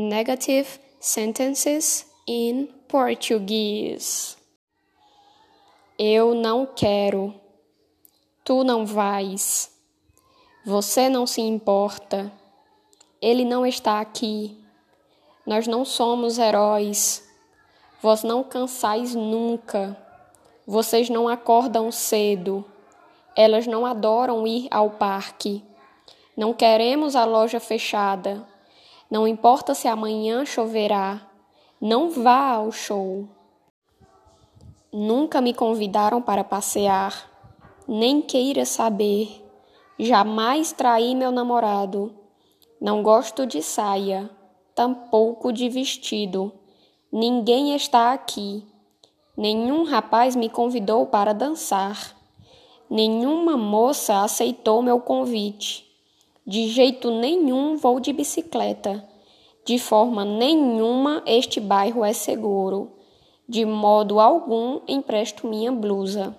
Negative sentences in Portuguese. Eu não quero. Tu não vais. Você não se importa. Ele não está aqui. Nós não somos heróis. Vós não cansais nunca. Vocês não acordam cedo. Elas não adoram ir ao parque. Não queremos a loja fechada. Não importa se amanhã choverá. Não vá ao show. Nunca me convidaram para passear. Nem queira saber. Jamais traí meu namorado. Não gosto de saia, tampouco de vestido. Ninguém está aqui. Nenhum rapaz me convidou para dançar. Nenhuma moça aceitou meu convite. De jeito nenhum vou de bicicleta. De forma nenhuma este bairro é seguro. De modo algum empresto minha blusa.